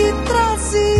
que trazia.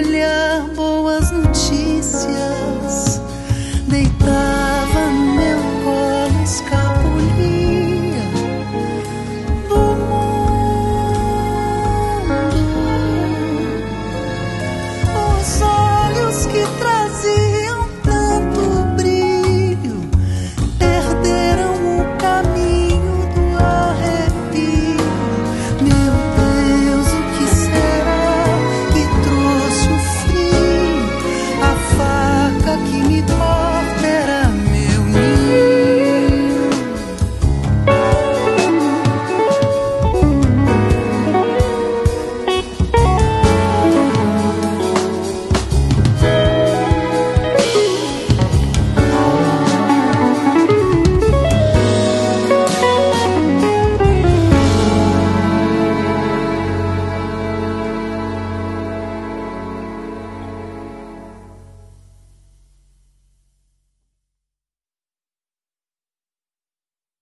olhar boas notícias.